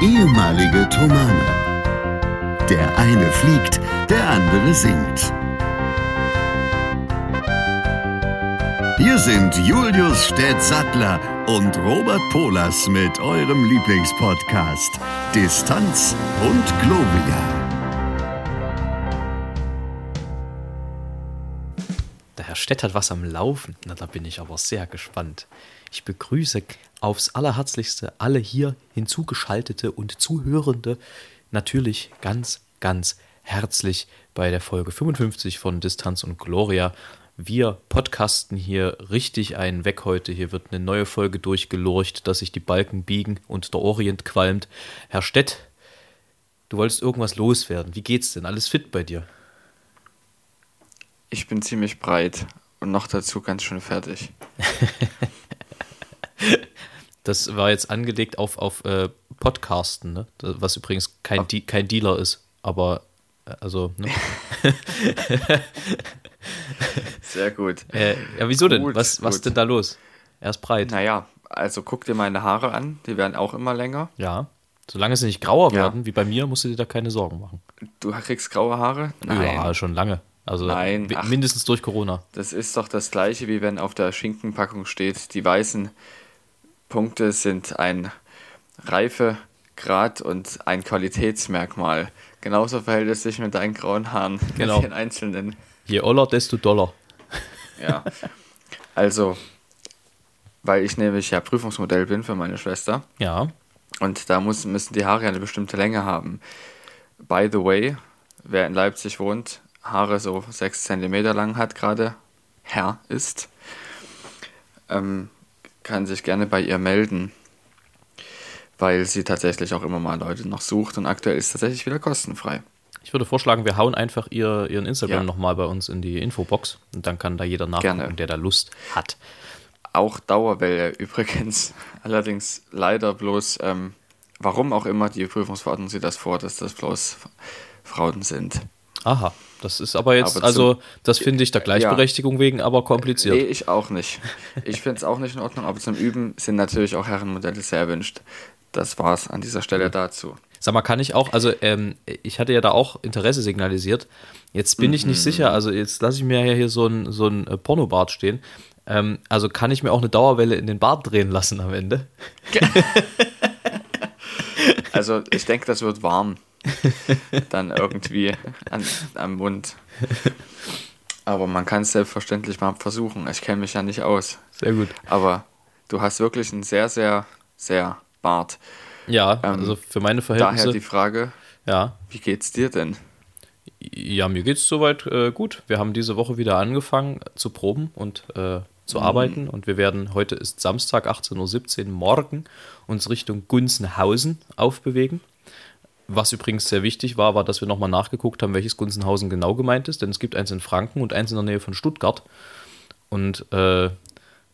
ehemalige Tomane. Der eine fliegt, der andere singt. Hier sind Julius Städtsattler und Robert Polas mit eurem Lieblingspodcast Distanz und Globia. Der Herr Stett hat was am Laufen. Na, da bin ich aber sehr gespannt. Ich begrüße aufs Allerherzlichste alle hier hinzugeschaltete und Zuhörende natürlich ganz, ganz herzlich bei der Folge 55 von Distanz und Gloria. Wir podcasten hier richtig einen weg heute. Hier wird eine neue Folge durchgelurcht, dass sich die Balken biegen und der Orient qualmt. Herr Stett, du wolltest irgendwas loswerden. Wie geht's denn? Alles fit bei dir? Ich bin ziemlich breit und noch dazu ganz schön fertig. Das war jetzt angelegt auf, auf äh, Podcasten, ne? was übrigens kein, Di kein Dealer ist, aber äh, also. Ne? Sehr gut. Äh, ja, wieso denn? Was, was denn da los? Er ist breit. Naja, also guck dir meine Haare an, die werden auch immer länger. Ja. Solange sie nicht grauer ja. werden, wie bei mir, musst du dir da keine Sorgen machen. Du kriegst graue Haare? Nein. Ja, schon lange. Also Nein, ach, mindestens durch Corona. Das ist doch das gleiche, wie wenn auf der Schinkenpackung steht, die weißen Punkte sind ein Reifegrad und ein Qualitätsmerkmal. Genauso verhält es sich mit deinen grauen Haaren, genau. mit den einzelnen. Je oller, desto doller. Ja, also, weil ich nämlich ja Prüfungsmodell bin für meine Schwester. Ja. Und da muss, müssen die Haare eine bestimmte Länge haben. By the way, wer in Leipzig wohnt, Haare so 6 cm lang hat gerade, Herr ist, ähm, kann sich gerne bei ihr melden, weil sie tatsächlich auch immer mal Leute noch sucht und aktuell ist tatsächlich wieder kostenfrei. Ich würde vorschlagen, wir hauen einfach ihr, ihren Instagram ja. nochmal bei uns in die Infobox und dann kann da jeder nachgucken, gerne. der da Lust hat. Auch Dauerwelle übrigens, allerdings leider bloß, ähm, warum auch immer die Prüfungsverordnung sieht das vor, dass das bloß Frauen sind. Aha, das ist aber jetzt, aber also zum, das finde ich der Gleichberechtigung ja, wegen aber kompliziert. Nee, ich auch nicht. Ich finde es auch nicht in Ordnung, aber zum Üben sind natürlich auch Herrenmodelle sehr erwünscht. Das war es an dieser Stelle dazu. Sag mal, kann ich auch, also ähm, ich hatte ja da auch Interesse signalisiert. Jetzt bin mhm. ich nicht mhm. sicher, also jetzt lasse ich mir ja hier so ein, so ein äh, Pornobart stehen. Ähm, also kann ich mir auch eine Dauerwelle in den Bart drehen lassen am Ende? also ich denke, das wird warm. dann irgendwie an, am Mund. Aber man kann es selbstverständlich mal versuchen. Ich kenne mich ja nicht aus. Sehr gut. Aber du hast wirklich einen sehr, sehr, sehr Bart. Ja, ähm, also für meine Verhältnisse. Daher die Frage, ja. wie geht's dir denn? Ja, mir geht's soweit äh, gut. Wir haben diese Woche wieder angefangen zu proben und äh, zu mhm. arbeiten und wir werden, heute ist Samstag, 18.17 Uhr, morgen uns Richtung Gunzenhausen aufbewegen. Was übrigens sehr wichtig war, war, dass wir nochmal nachgeguckt haben, welches Gunzenhausen genau gemeint ist, denn es gibt eins in Franken und eins in der Nähe von Stuttgart. Und äh,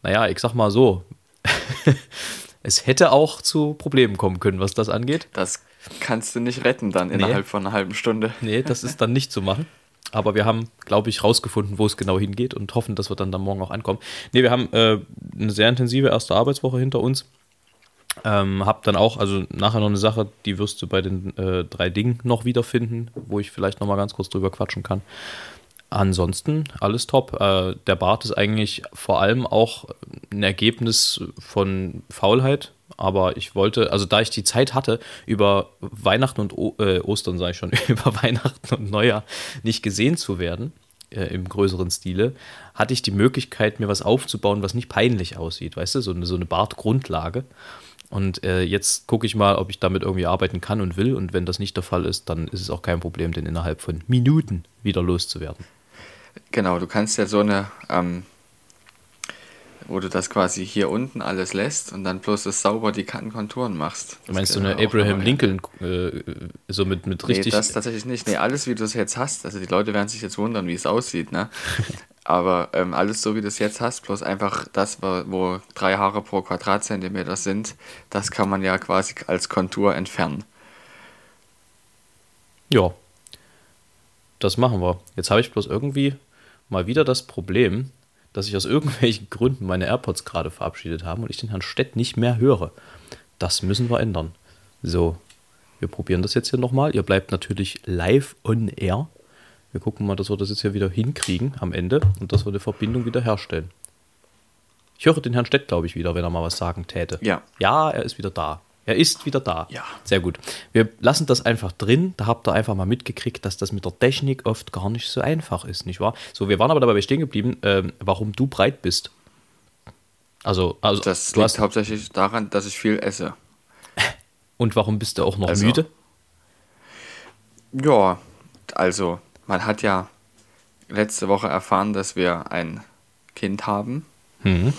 naja, ich sag mal so, es hätte auch zu Problemen kommen können, was das angeht. Das kannst du nicht retten dann innerhalb nee. von einer halben Stunde. Nee, das ist dann nicht zu machen. Aber wir haben, glaube ich, rausgefunden, wo es genau hingeht und hoffen, dass wir dann, dann morgen auch ankommen. Nee, wir haben äh, eine sehr intensive erste Arbeitswoche hinter uns. Ähm, hab dann auch, also nachher noch eine Sache, die wirst du bei den äh, drei Dingen noch wiederfinden, wo ich vielleicht noch mal ganz kurz drüber quatschen kann. Ansonsten alles top. Äh, der Bart ist eigentlich vor allem auch ein Ergebnis von Faulheit. Aber ich wollte, also da ich die Zeit hatte, über Weihnachten und o äh, Ostern, sage ich schon, über Weihnachten und Neujahr nicht gesehen zu werden, äh, im größeren Stile, hatte ich die Möglichkeit, mir was aufzubauen, was nicht peinlich aussieht. Weißt du, so eine, so eine Bartgrundlage. Und äh, jetzt gucke ich mal, ob ich damit irgendwie arbeiten kann und will. Und wenn das nicht der Fall ist, dann ist es auch kein Problem, den innerhalb von Minuten wieder loszuwerden. Genau, du kannst ja so eine, ähm, wo du das quasi hier unten alles lässt und dann bloß das sauber die Kantenkonturen machst. Das du meinst so eine Abraham Lincoln, äh, so mit, mit richtig. Nee, das tatsächlich nicht. Nee, alles wie du es jetzt hast. Also die Leute werden sich jetzt wundern, wie es aussieht, ne? Aber ähm, alles so, wie du es jetzt hast, bloß einfach das, wo drei Haare pro Quadratzentimeter sind, das kann man ja quasi als Kontur entfernen. Ja, das machen wir. Jetzt habe ich bloß irgendwie mal wieder das Problem, dass ich aus irgendwelchen Gründen meine AirPods gerade verabschiedet habe und ich den Herrn Stett nicht mehr höre. Das müssen wir ändern. So, Wir probieren das jetzt hier nochmal. Ihr bleibt natürlich live on air. Wir gucken mal, dass wir das jetzt hier wieder hinkriegen am Ende und dass wir die Verbindung wieder herstellen. Ich höre den Herrn Stett, glaube ich, wieder, wenn er mal was sagen täte. Ja. Ja, er ist wieder da. Er ist wieder da. Ja. Sehr gut. Wir lassen das einfach drin. Da habt ihr einfach mal mitgekriegt, dass das mit der Technik oft gar nicht so einfach ist, nicht wahr? So, wir waren aber dabei stehen geblieben, ähm, warum du breit bist. Also, also Das du liegt hast, hauptsächlich daran, dass ich viel esse. und warum bist du auch noch Also- müde? Ja, also man hat ja letzte Woche erfahren, dass wir ein Kind haben Mhm.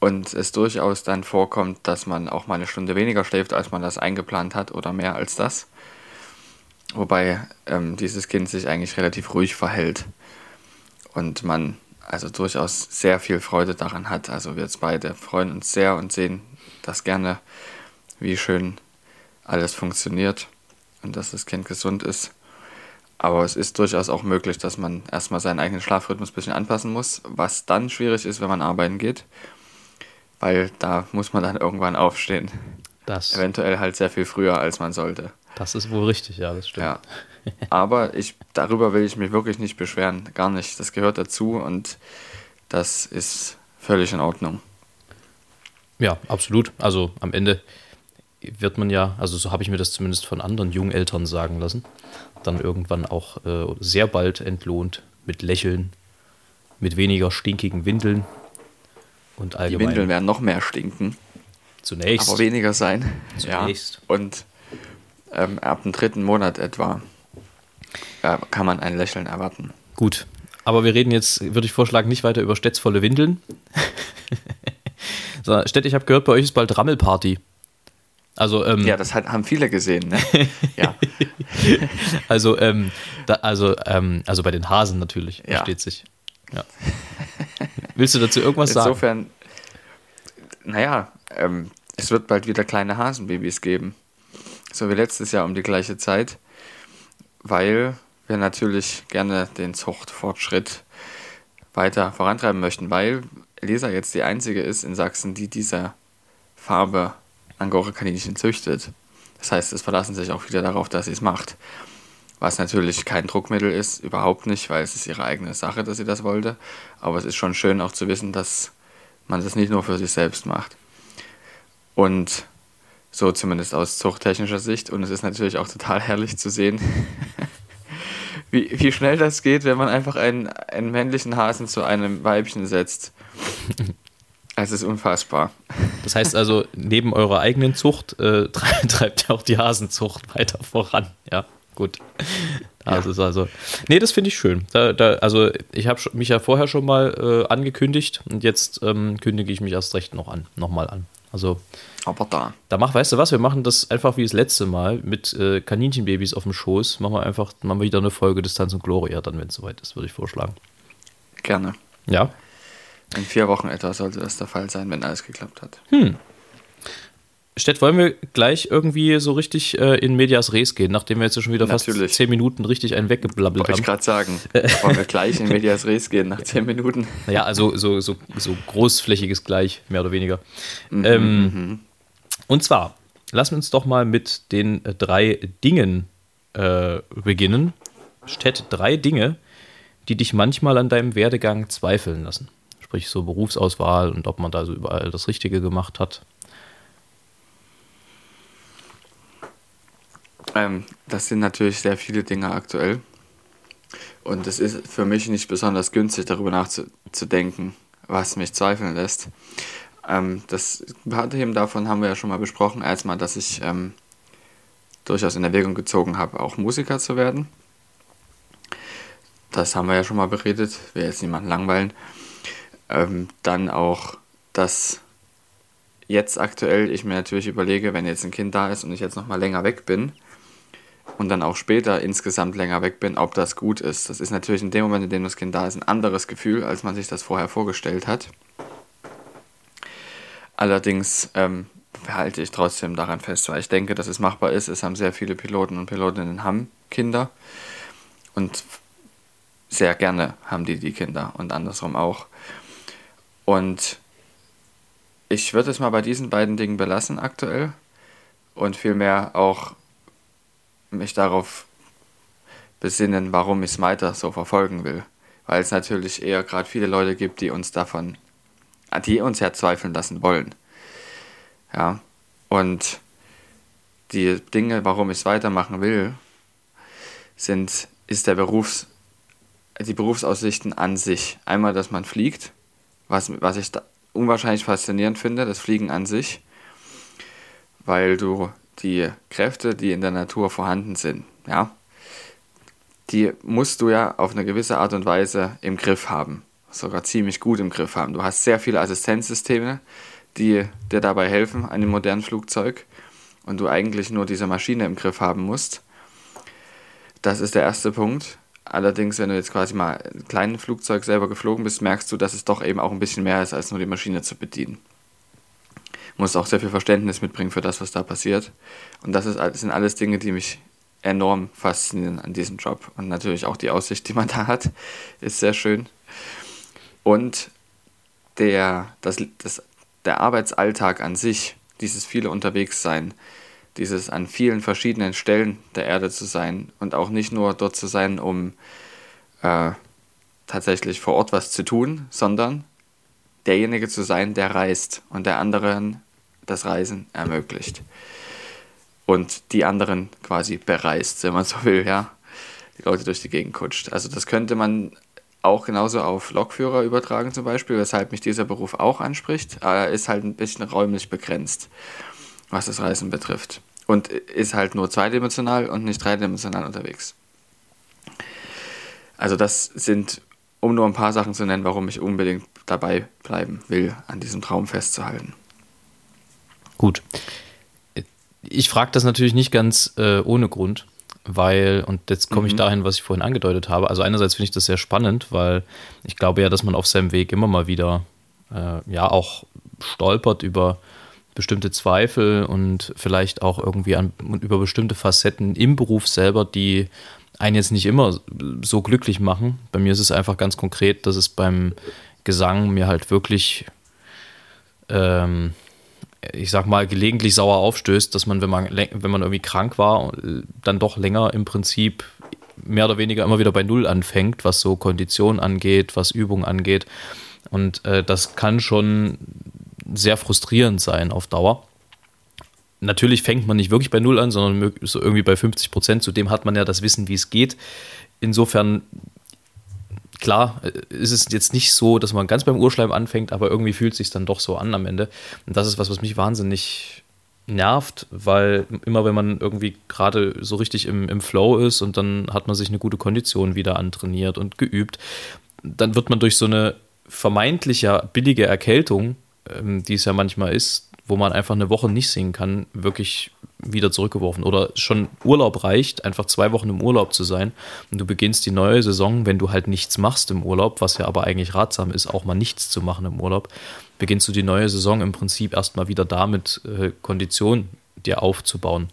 und es durchaus dann vorkommt, dass man auch mal eine Stunde weniger schläft, als man das eingeplant hat oder mehr als das. Wobei ähm, dieses Kind sich eigentlich relativ ruhig verhält und man also durchaus sehr viel Freude daran hat. Also wir jetzt beide freuen uns sehr und sehen das gerne, wie schön alles funktioniert und dass das Kind gesund ist. Aber es ist durchaus auch möglich, dass man erstmal seinen eigenen Schlafrhythmus ein bisschen anpassen muss, was dann schwierig ist, wenn man arbeiten geht, weil da muss man dann irgendwann aufstehen. Das, Eventuell halt sehr viel früher, als man sollte. das ist wohl richtig, ja, das stimmt. Ja. Aber ich, darüber will ich mich wirklich nicht beschweren, gar nicht. Das gehört dazu und das ist völlig in Ordnung. Ja, absolut. Also am Ende wird man ja, also so habe ich mir das zumindest von anderen Jungeltern sagen lassen, dann irgendwann auch äh, sehr bald entlohnt mit Lächeln, mit weniger stinkigen Windeln und Die allgemein Windeln werden noch mehr stinken, zunächst. aber weniger sein. Zunächst. Ja. Und ähm, ab dem dritten Monat etwa äh, kann man ein Lächeln erwarten. Gut. Aber wir reden jetzt, würde ich vorschlagen, nicht weiter über Stedts volle Windeln. so, Stett, ich habe gehört, bei euch ist bald Rammelparty. Also, ähm, Ja, das hat, haben viele gesehen. Ne? ja. also, ähm, da, also, ähm, also bei den Hasen natürlich, Ja. versteht sich. Ja. Willst du dazu irgendwas sagen? Insofern, naja, ähm, es wird bald wieder kleine Hasenbabys geben. So wie letztes Jahr um die gleiche Zeit, weil wir natürlich gerne den Zuchtfortschritt weiter vorantreiben möchten, weil Elisa jetzt die einzige ist in Sachsen, die diese Farbe Angora-Kaninchen züchtet. Das heißt, es verlassen sich auch wieder darauf, dass sie es macht. Was natürlich kein Druckmittel ist, überhaupt nicht, weil es ist ihre eigene Sache, dass sie das wollte. Aber es ist schon schön auch zu wissen, dass man das nicht nur für sich selbst macht. Und so zumindest aus zuchttechnischer Sicht. Und es ist natürlich auch total herrlich zu sehen, wie, wie schnell das geht, wenn man einfach einen, einen männlichen Hasen zu einem Weibchen setzt. Es ist unfassbar. Das heißt also, neben eurer eigenen Zucht äh, tre- treibt ihr auch die Hasenzucht weiter voran. Ja, gut. Also, ist also. Nee, das finde ich schön. Da, da, also, ich habe mich ja vorher schon mal äh, angekündigt und jetzt ähm, kündige ich mich erst recht noch an, nochmal an. Also, Aber da. da mach, weißt du was, wir machen das einfach wie das letzte Mal mit äh, Kaninchenbabys auf dem Schoß. Machen wir einfach, machen wir wieder eine Folge Distanz und Gloria, dann, wenn es soweit ist, würde ich vorschlagen. Gerne. Ja. In vier Wochen etwa sollte das der Fall sein, wenn alles geklappt hat. Stett, wollen wir gleich irgendwie so richtig äh, in Medias Res gehen, nachdem wir jetzt schon wieder fast Natürlich. zehn Minuten richtig einen weggeblabbelt Wollte ich haben? gerade sagen. Wollen wir gleich in Medias Res gehen nach zehn Minuten? Naja, also so, so, so großflächiges gleich, mehr oder weniger. ähm, Und zwar, lassen wir uns doch mal mit den äh, drei Dingen äh, beginnen. Stett, drei Dinge, die dich manchmal an deinem Werdegang zweifeln lassen. Sprich so Berufsauswahl und ob man da so überall das Richtige gemacht hat. Ähm, das sind natürlich sehr viele Dinge aktuell. Und es ist für mich nicht besonders günstig, darüber nachzudenken, was mich zweifeln lässt. Ähm, das paar Themen davon haben wir ja schon mal besprochen. Erstmal, dass ich ähm, durchaus in Erwägung gezogen habe, auch Musiker zu werden. Das haben wir ja schon mal beredet, will jetzt niemanden langweilen. Ähm, dann auch, dass jetzt aktuell ich mir natürlich überlege, wenn jetzt ein Kind da ist und ich jetzt noch mal länger weg bin und dann auch später insgesamt länger weg bin, ob das gut ist. Das ist natürlich in dem Moment, in dem das Kind da ist, ein anderes Gefühl, als man sich das vorher vorgestellt hat. Allerdings ähm, halte ich trotzdem daran fest, weil ich denke, dass es machbar ist. Es haben sehr viele Piloten und Pilotinnen haben Kinder und sehr gerne haben die die Kinder und andersrum auch. Und ich würde es mal bei diesen beiden Dingen belassen aktuell und vielmehr auch mich darauf besinnen, warum ich es weiter so verfolgen will. Weil es natürlich eher gerade viele Leute gibt, die uns davon, die uns ja zweifeln lassen wollen. Ja, und die Dinge, warum ich es weitermachen will, sind, ist der Berufs, die Berufsaussichten an sich. Einmal, dass man fliegt, was, was ich unwahrscheinlich faszinierend finde, das Fliegen an sich, weil du die Kräfte, die in der Natur vorhanden sind, ja, die musst du ja auf eine gewisse Art und Weise im Griff haben. Sogar ziemlich gut im Griff haben. Du hast sehr viele Assistenzsysteme, die dir dabei helfen, einem modernen Flugzeug. Und du eigentlich nur diese Maschine im Griff haben musst. Das ist der erste Punkt. Allerdings, wenn du jetzt quasi mal ein kleines Flugzeug selber geflogen bist, merkst du, dass es doch eben auch ein bisschen mehr ist, als nur die Maschine zu bedienen. Du musst auch sehr viel Verständnis mitbringen für das, was da passiert. Und das, ist, das sind alles Dinge, die mich enorm faszinieren an diesem Job. Und natürlich auch die Aussicht, die man da hat, ist sehr schön. Und der, das, das, der Arbeitsalltag an sich, dieses viele Unterwegssein, dieses an vielen verschiedenen Stellen der Erde zu sein und auch nicht nur dort zu sein, um äh, tatsächlich vor Ort was zu tun, sondern derjenige zu sein, der reist und der anderen das Reisen ermöglicht und die anderen quasi bereist, wenn man so will, ja. Die Leute durch die Gegend kutscht. Also das könnte man auch genauso auf Lokführer übertragen zum Beispiel, weshalb mich dieser Beruf auch anspricht. Er ist halt ein bisschen räumlich begrenzt, was das Reisen betrifft. Und ist halt nur zweidimensional und nicht dreidimensional unterwegs. Also das sind, um nur ein paar Sachen zu nennen, warum ich unbedingt dabei bleiben will, an diesem Traum festzuhalten. Gut ich frage das natürlich nicht ganz äh, ohne Grund, weil, und jetzt komme ich mhm. dahin, was ich vorhin angedeutet habe. Also einerseits finde ich das sehr spannend, weil ich glaube ja, dass man auf seinem Weg immer mal wieder äh, ja auch stolpert über bestimmte Zweifel und vielleicht auch irgendwie an, über bestimmte Facetten im Beruf selber, die einen jetzt nicht immer so glücklich machen. Bei mir ist es einfach ganz konkret, dass es beim Gesang mir halt wirklich ähm, ich sag mal, gelegentlich sauer aufstößt, dass man, wenn man, wenn man irgendwie krank war, dann doch länger im Prinzip mehr oder weniger immer wieder bei Null anfängt, was so Kondition angeht, was Übung angeht. Und äh, das kann schon sehr frustrierend sein auf Dauer. Natürlich fängt man nicht wirklich bei Null an, sondern so irgendwie bei 50 Prozent. Zudem hat man ja das Wissen, wie es geht. Insofern klar äh, ist es jetzt nicht so, dass man ganz beim Urschleim anfängt, aber irgendwie fühlt es sich dann doch so an am Ende. Und das ist was, was mich wahnsinnig nervt, weil immer wenn man irgendwie gerade so richtig im, im Flow ist und dann hat man sich eine gute Kondition wieder antrainiert und geübt, dann wird man durch so eine vermeintlich ja billige Erkältung, die es ja manchmal ist, wo man einfach eine Woche nicht singen kann, wirklich wieder zurückgeworfen. Oder schon Urlaub reicht, einfach zwei Wochen im Urlaub zu sein und du beginnst die neue Saison, wenn du halt nichts machst im Urlaub, was ja aber eigentlich ratsam ist, auch mal nichts zu machen im Urlaub, beginnst du die neue Saison im Prinzip erstmal wieder damit, äh, Kondition dir aufzubauen.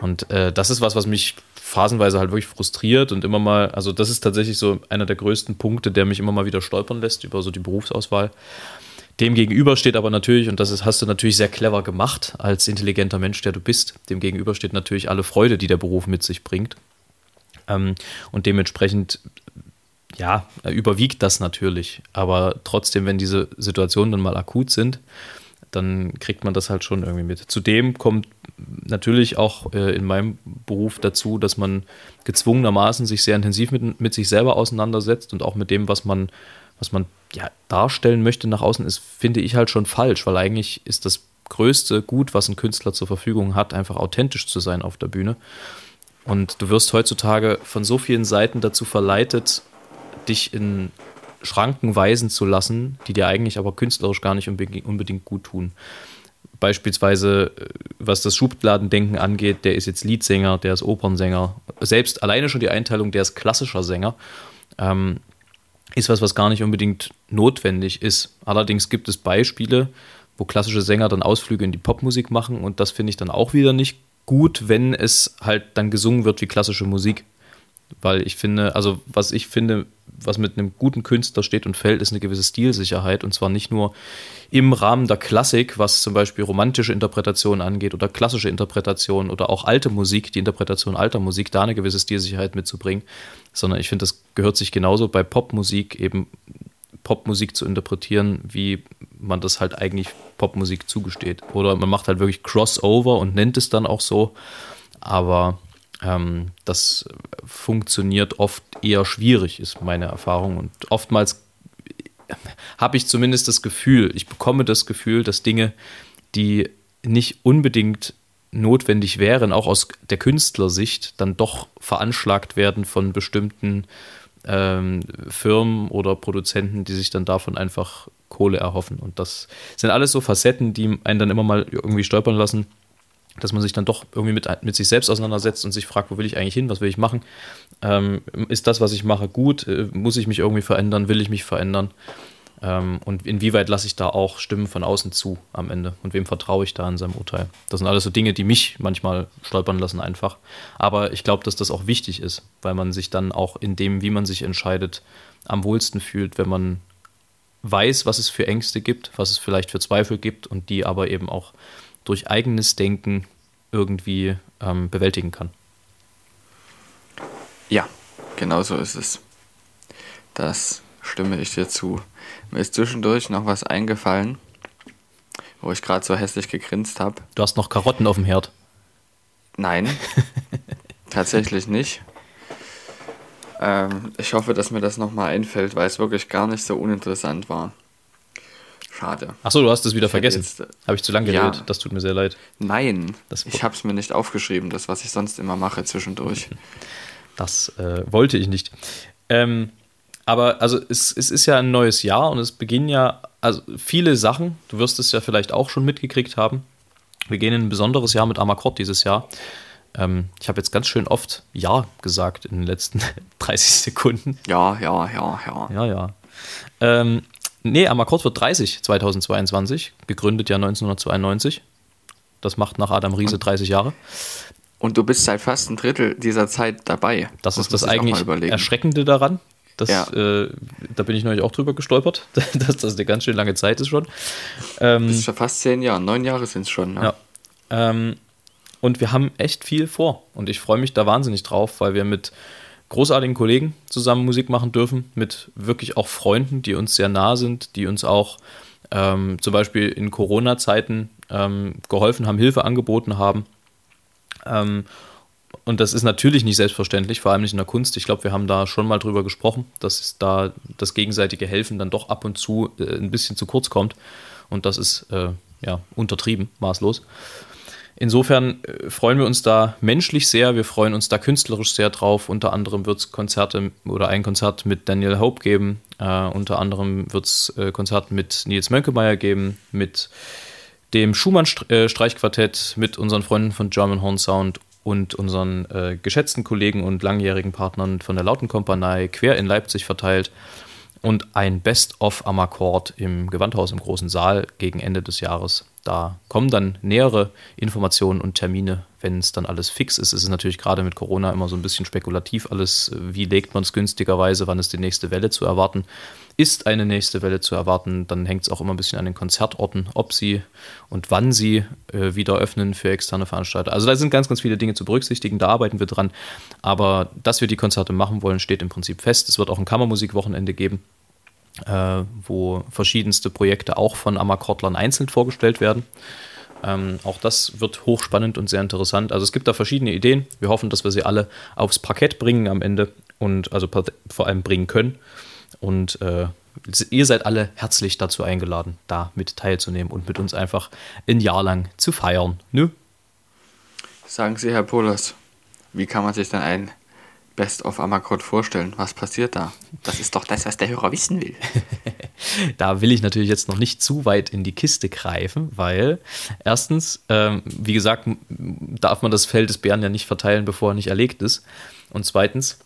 Und äh, das ist was, was mich phasenweise halt wirklich frustriert und immer mal, also das ist tatsächlich so einer der größten Punkte, der mich immer mal wieder stolpern lässt über so die Berufsauswahl. Dem gegenüber steht aber natürlich, und das ist, hast du natürlich sehr clever gemacht als intelligenter Mensch, der du bist, dem gegenüber steht natürlich alle Freude, die der Beruf mit sich bringt. Ähm, und dementsprechend, ja, überwiegt das natürlich. Aber trotzdem, wenn diese Situationen dann mal akut sind, dann kriegt man das halt schon irgendwie mit. Zudem kommt natürlich auch äh, in meinem Beruf dazu, dass man gezwungenermaßen sich sehr intensiv mit, mit sich selber auseinandersetzt und auch mit dem, was man was man ja, darstellen möchte nach außen, ist, finde ich halt schon falsch, weil eigentlich ist das größte Gut, was ein Künstler zur Verfügung hat, einfach authentisch zu sein auf der Bühne. Und du wirst heutzutage von so vielen Seiten dazu verleitet, dich in Schranken weisen zu lassen, die dir eigentlich aber künstlerisch gar nicht unbedingt gut tun. Beispielsweise, äh, was das Schubladendenken angeht, der ist jetzt Liedsänger, der ist Opernsänger. Selbst alleine schon die Einteilung, der ist klassischer Sänger. Ähm, ist was, was gar nicht unbedingt notwendig ist. Allerdings gibt es Beispiele, wo klassische Sänger dann Ausflüge in die Popmusik machen und das finde ich dann auch wieder nicht gut, wenn es halt dann gesungen wird wie klassische Musik. Weil ich finde, also was ich finde, was mit einem guten Künstler steht und fällt, ist eine gewisse Stilsicherheit. Und zwar nicht nur im Rahmen der Klassik, was zum Beispiel romantische Interpretationen angeht oder klassische Interpretationen oder auch alte Musik, die Interpretation alter Musik, da eine gewisse Stilsicherheit mitzubringen, sondern ich finde, das gehört sich genauso bei Popmusik eben Popmusik zu interpretieren, wie man das halt eigentlich Popmusik zugesteht. Oder man macht halt wirklich Crossover und nennt es dann auch so. Aber ähm, das funktioniert oft eher schwierig, ist meine Erfahrung. Und oftmals habe ich zumindest das Gefühl, ich bekomme das Gefühl, dass Dinge, die nicht unbedingt notwendig wären, auch aus der Künstlersicht, dann doch veranschlagt werden von bestimmten ähm, Firmen oder Produzenten, die sich dann davon einfach Kohle erhoffen. Und das sind alles so Facetten, die einen dann immer mal irgendwie stolpern lassen, dass man sich dann doch irgendwie mit, mit sich selbst auseinandersetzt und sich fragt, wo will ich eigentlich hin, was will ich machen? Ähm, ist das, was ich mache, gut? Äh, muss ich mich irgendwie verändern? Will ich mich verändern? Ähm, und inwieweit lasse ich da auch Stimmen von außen zu am Ende? Und wem vertraue ich da in seinem Urteil? Das sind alles so Dinge, die mich manchmal stolpern lassen einfach. Aber ich glaube, dass das auch wichtig ist, weil man sich dann auch in dem, wie man sich entscheidet, am wohlsten fühlt, wenn man weiß, was es für Ängste gibt, was es vielleicht für Zweifel gibt und die aber eben auch durch eigenes Denken irgendwie ähm, bewältigen kann. Ja, genau so ist es. Das stimme ich dir zu. Mir ist zwischendurch noch was eingefallen, wo ich gerade so hässlich gegrinst habe. Du hast noch Karotten auf dem Herd. Nein, tatsächlich nicht. Ähm, ich hoffe, dass mir das nochmal einfällt, weil es wirklich gar nicht so uninteressant war. Schade. Achso, du hast es wieder vergessen. Äh, habe ich zu lange geredet? Ja. Das tut mir sehr leid. Nein, ich habe es mir nicht aufgeschrieben, das, was ich sonst immer mache zwischendurch. Das äh, wollte ich nicht. Ähm, aber also es, es ist ja ein neues Jahr und es beginnen ja also viele Sachen. Du wirst es ja vielleicht auch schon mitgekriegt haben. Wir gehen in ein besonderes Jahr mit Amakord dieses Jahr. Ähm, ich habe jetzt ganz schön oft Ja gesagt in den letzten 30 Sekunden. Ja, ja, ja, ja. Ja, ja. Ähm, nee, Amakord wird 30 2022, gegründet ja 1992. Das macht nach Adam Riese 30 Jahre. Und du bist seit fast ein Drittel dieser Zeit dabei. Das ist das eigentlich Erschreckende daran. Das, ja. äh, da bin ich neulich auch drüber gestolpert, dass das eine ganz schön lange Zeit ist schon. Ähm, das ist schon fast zehn Jahre, neun Jahre sind es schon. Ne? Ja. Ähm, und wir haben echt viel vor. Und ich freue mich da wahnsinnig drauf, weil wir mit großartigen Kollegen zusammen Musik machen dürfen, mit wirklich auch Freunden, die uns sehr nah sind, die uns auch ähm, zum Beispiel in Corona-Zeiten ähm, geholfen haben, Hilfe angeboten haben. Ähm, und das ist natürlich nicht selbstverständlich, vor allem nicht in der Kunst. Ich glaube, wir haben da schon mal drüber gesprochen, dass da das gegenseitige Helfen dann doch ab und zu äh, ein bisschen zu kurz kommt. Und das ist äh, ja untertrieben, maßlos. Insofern äh, freuen wir uns da menschlich sehr, wir freuen uns da künstlerisch sehr drauf. Unter anderem wird es Konzerte oder ein Konzert mit Daniel Hope geben. Äh, unter anderem wird es äh, Konzerte mit Nils Mönkemeyer geben, mit dem Schumann-Streichquartett, äh, mit unseren Freunden von German Horn Sound und unseren äh, geschätzten Kollegen und langjährigen Partnern von der Lautenkompanie quer in Leipzig verteilt und ein Best-of am Akkord im Gewandhaus im großen Saal gegen Ende des Jahres. Da kommen dann nähere Informationen und Termine, wenn es dann alles fix ist. Es ist natürlich gerade mit Corona immer so ein bisschen spekulativ alles. Wie legt man es günstigerweise? Wann ist die nächste Welle zu erwarten? ist eine nächste Welle zu erwarten. Dann hängt es auch immer ein bisschen an den Konzertorten, ob sie und wann sie äh, wieder öffnen für externe Veranstalter. Also da sind ganz, ganz viele Dinge zu berücksichtigen, da arbeiten wir dran. Aber dass wir die Konzerte machen wollen, steht im Prinzip fest. Es wird auch ein Kammermusikwochenende geben, äh, wo verschiedenste Projekte auch von Amakordlern einzeln vorgestellt werden. Ähm, auch das wird hochspannend und sehr interessant. Also es gibt da verschiedene Ideen. Wir hoffen, dass wir sie alle aufs Parkett bringen am Ende und also vor allem bringen können. Und äh, ihr seid alle herzlich dazu eingeladen, da mit teilzunehmen und mit uns einfach ein Jahr lang zu feiern. Nö? Sagen Sie, Herr Polas, wie kann man sich denn ein Best of Amakrot vorstellen? Was passiert da? Das ist doch das, was der Hörer wissen will. da will ich natürlich jetzt noch nicht zu weit in die Kiste greifen, weil erstens, ähm, wie gesagt, darf man das Fell des Bären ja nicht verteilen, bevor er nicht erlegt ist. Und zweitens,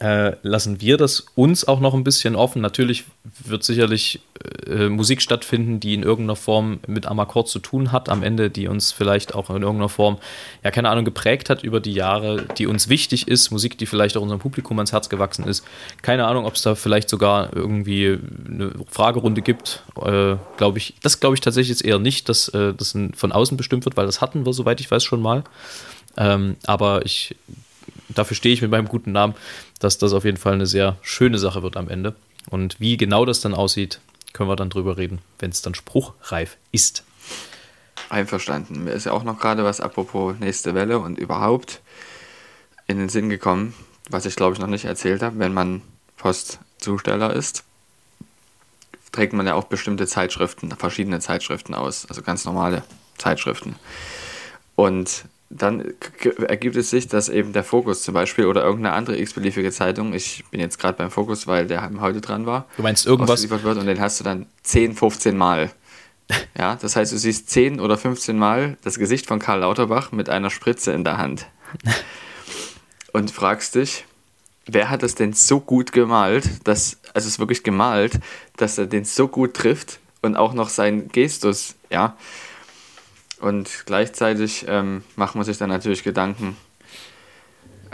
äh, lassen wir das uns auch noch ein bisschen offen. Natürlich wird sicherlich äh, Musik stattfinden, die in irgendeiner Form mit Amakord zu tun hat, am Ende, die uns vielleicht auch in irgendeiner Form, ja, keine Ahnung, geprägt hat über die Jahre, die uns wichtig ist, Musik, die vielleicht auch unserem Publikum ans Herz gewachsen ist. Keine Ahnung, ob es da vielleicht sogar irgendwie eine Fragerunde gibt, äh, glaube ich. Das glaube ich tatsächlich jetzt eher nicht, dass äh, das von außen bestimmt wird, weil das hatten wir, soweit ich weiß, schon mal. Ähm, aber ich dafür stehe ich mit meinem guten Namen, dass das auf jeden Fall eine sehr schöne Sache wird am Ende. Und wie genau das dann aussieht, können wir dann drüber reden, wenn es dann spruchreif ist. Einverstanden. Mir ist ja auch noch gerade was apropos nächste Welle und überhaupt in den Sinn gekommen, was ich glaube ich noch nicht erzählt habe. Wenn man Postzusteller ist, trägt man ja auch bestimmte Zeitschriften, verschiedene Zeitschriften aus, also ganz normale Zeitschriften. Und dann ergibt es sich, dass eben der Fokus zum Beispiel oder irgendeine andere x-beliebige Zeitung, ich bin jetzt gerade beim Fokus, weil der heute dran war, du meinst irgendwas? wird und den hast du dann 10, 15 Mal. Ja, das heißt, du siehst 10 oder 15 Mal das Gesicht von Karl Lauterbach mit einer Spritze in der Hand. Und fragst dich, wer hat das denn so gut gemalt, dass, also es ist wirklich gemalt, dass er den so gut trifft und auch noch seinen Gestus, ja, und gleichzeitig ähm, macht man sich dann natürlich Gedanken,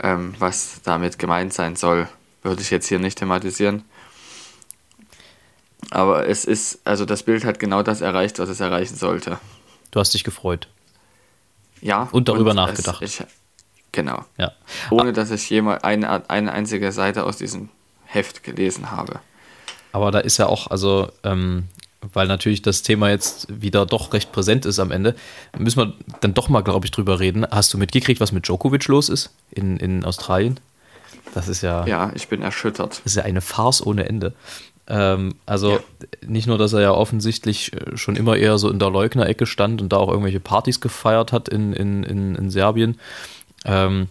ähm, was damit gemeint sein soll. Würde ich jetzt hier nicht thematisieren. Aber es ist, also das Bild hat genau das erreicht, was es erreichen sollte. Du hast dich gefreut. Ja. Und darüber und nachgedacht. Es, ich, genau. Ja. Ohne dass ich jemals eine, eine einzige Seite aus diesem Heft gelesen habe. Aber da ist ja auch, also ähm, weil natürlich das Thema jetzt wieder doch recht präsent ist am Ende, müssen wir dann doch mal, glaube ich, drüber reden. Hast du mitgekriegt, was mit Djokovic los ist in, in Australien? Das ist ja. Ja, ich bin erschüttert. Das ist ja eine Farce ohne Ende. Ähm, also ja. nicht nur, dass er ja offensichtlich äh, schon immer eher so in der Leugner-Ecke stand und da auch irgendwelche Partys gefeiert hat in, in, in, in Serbien. Ähm,